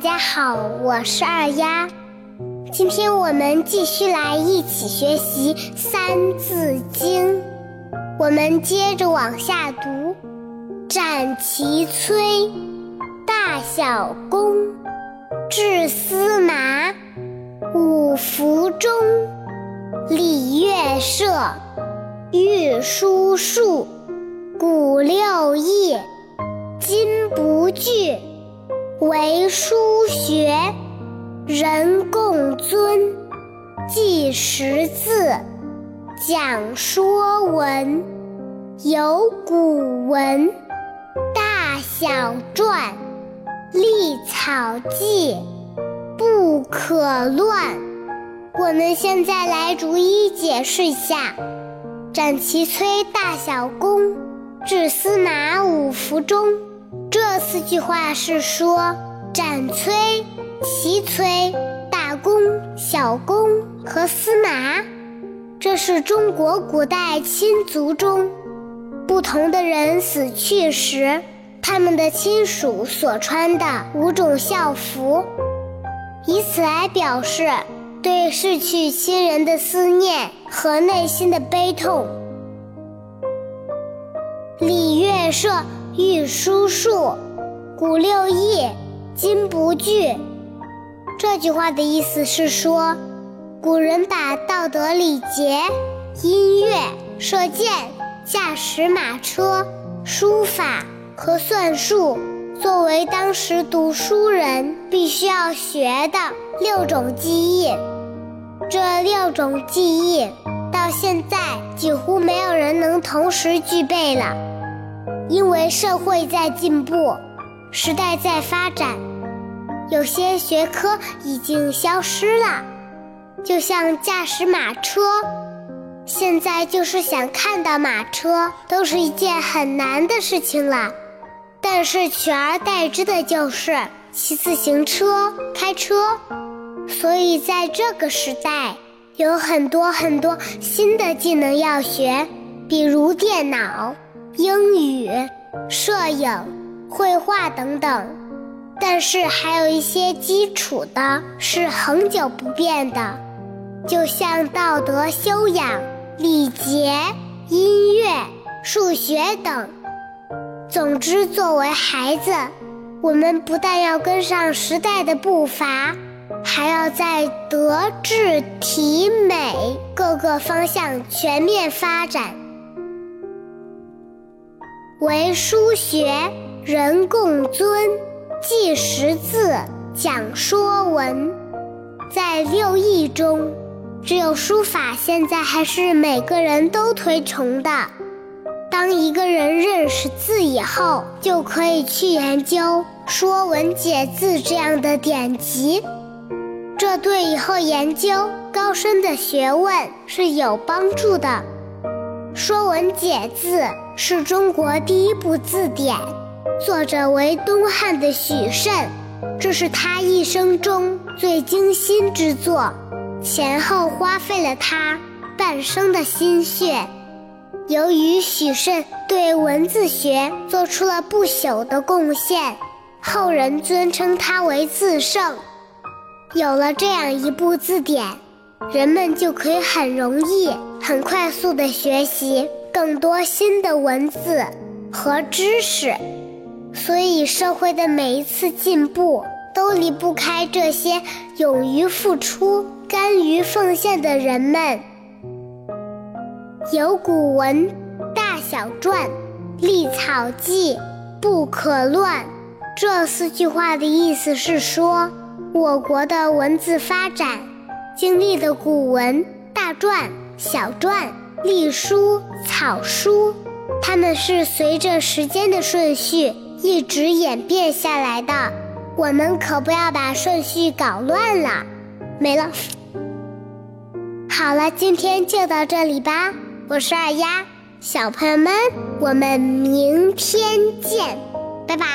大家好，我是二丫。今天我们继续来一起学习《三字经》，我们接着往下读：斩其崔，大小公，至司马，五服中，礼乐射，御书数，古六艺，今不惧。为书学，人共尊；记识字，讲说文。有古文，大小篆，隶草记，不可乱。我们现在来逐一解释一下：斩其崔，大小公，至司马，五福中。这四句话是说，斩崔、袭崔、大公、小公和司马，这是中国古代亲族中不同的人死去时，他们的亲属所穿的五种校服，以此来表示对逝去亲人的思念和内心的悲痛。礼乐社。御书数，古六艺，今不惧。这句话的意思是说，古人把道德礼节、音乐、射箭、驾驶马车、书法和算术作为当时读书人必须要学的六种技艺。这六种技艺到现在几乎没有人能同时具备了。因为社会在进步，时代在发展，有些学科已经消失了。就像驾驶马车，现在就是想看到马车都是一件很难的事情了。但是取而代之的就是骑自行车、开车。所以在这个时代，有很多很多新的技能要学，比如电脑。英语、摄影、绘画等等，但是还有一些基础的是恒久不变的，就像道德修养、礼节、音乐、数学等。总之，作为孩子，我们不但要跟上时代的步伐，还要在德、智、体、美各个方向全面发展。为书学，人共尊；记识字，讲说文。在六艺中，只有书法现在还是每个人都推崇的。当一个人认识字以后，就可以去研究《说文解字》这样的典籍，这对以后研究高深的学问是有帮助的。《说文解字》是中国第一部字典，作者为东汉的许慎，这是他一生中最精心之作，前后花费了他半生的心血。由于许慎对文字学做出了不朽的贡献，后人尊称他为字圣。有了这样一部字典。人们就可以很容易、很快速地学习更多新的文字和知识，所以社会的每一次进步都离不开这些勇于付出、甘于奉献的人们。有古文，大小篆，立草记，不可乱。这四句话的意思是说，我国的文字发展。经历的古文、大篆、小篆、隶书、草书，它们是随着时间的顺序一直演变下来的。我们可不要把顺序搞乱了。没了。好了，今天就到这里吧。我是二丫，小朋友们，我们明天见，拜拜。